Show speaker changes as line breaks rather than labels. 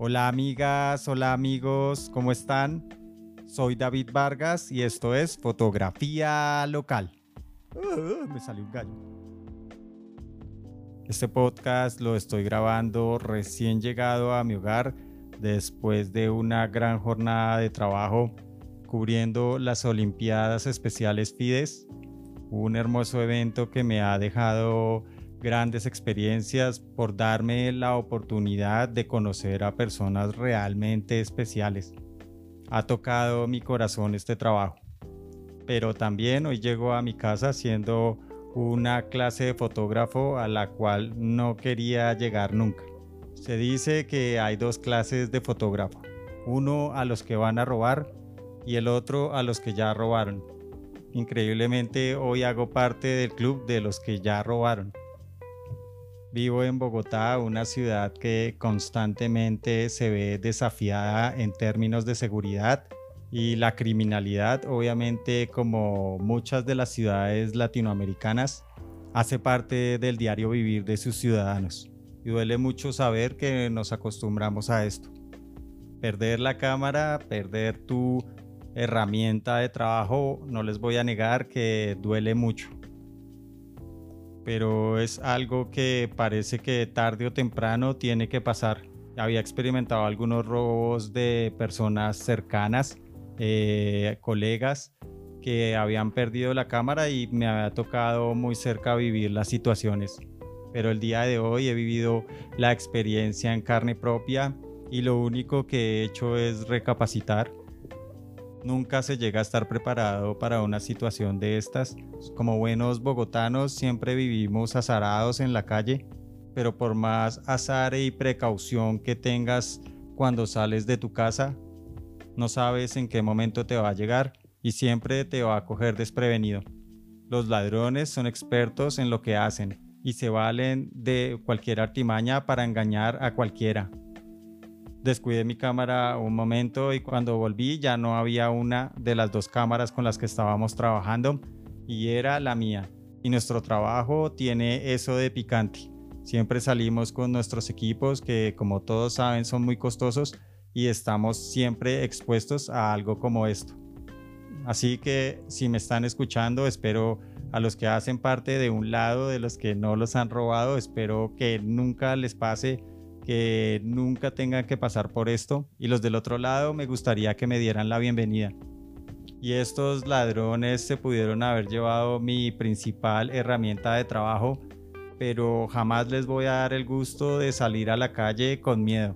Hola amigas, hola amigos, ¿cómo están? Soy David Vargas y esto es Fotografía Local. Uh, me salió un gallo. Este podcast lo estoy grabando recién llegado a mi hogar después de una gran jornada de trabajo cubriendo las Olimpiadas Especiales Fides, un hermoso evento que me ha dejado grandes experiencias, por darme la oportunidad de conocer a personas realmente especiales. Ha tocado mi corazón este trabajo. Pero también hoy llego a mi casa siendo una clase de fotógrafo a la cual no quería llegar nunca. Se dice que hay dos clases de fotógrafo. Uno a los que van a robar y el otro a los que ya robaron. Increíblemente hoy hago parte del club de los que ya robaron. Vivo en Bogotá, una ciudad que constantemente se ve desafiada en términos de seguridad y la criminalidad, obviamente como muchas de las ciudades latinoamericanas, hace parte del diario vivir de sus ciudadanos. Y duele mucho saber que nos acostumbramos a esto. Perder la cámara, perder tu herramienta de trabajo, no les voy a negar que duele mucho pero es algo que parece que tarde o temprano tiene que pasar. Había experimentado algunos robos de personas cercanas, eh, colegas que habían perdido la cámara y me había tocado muy cerca vivir las situaciones. Pero el día de hoy he vivido la experiencia en carne propia y lo único que he hecho es recapacitar Nunca se llega a estar preparado para una situación de estas. Como buenos bogotanos siempre vivimos azarados en la calle, pero por más azar y precaución que tengas cuando sales de tu casa, no sabes en qué momento te va a llegar y siempre te va a coger desprevenido. Los ladrones son expertos en lo que hacen y se valen de cualquier artimaña para engañar a cualquiera descuidé mi cámara un momento y cuando volví ya no había una de las dos cámaras con las que estábamos trabajando y era la mía. Y nuestro trabajo tiene eso de picante. Siempre salimos con nuestros equipos que como todos saben son muy costosos y estamos siempre expuestos a algo como esto. Así que si me están escuchando, espero a los que hacen parte de un lado de los que no los han robado, espero que nunca les pase que nunca tengan que pasar por esto. Y los del otro lado me gustaría que me dieran la bienvenida. Y estos ladrones se pudieron haber llevado mi principal herramienta de trabajo, pero jamás les voy a dar el gusto de salir a la calle con miedo.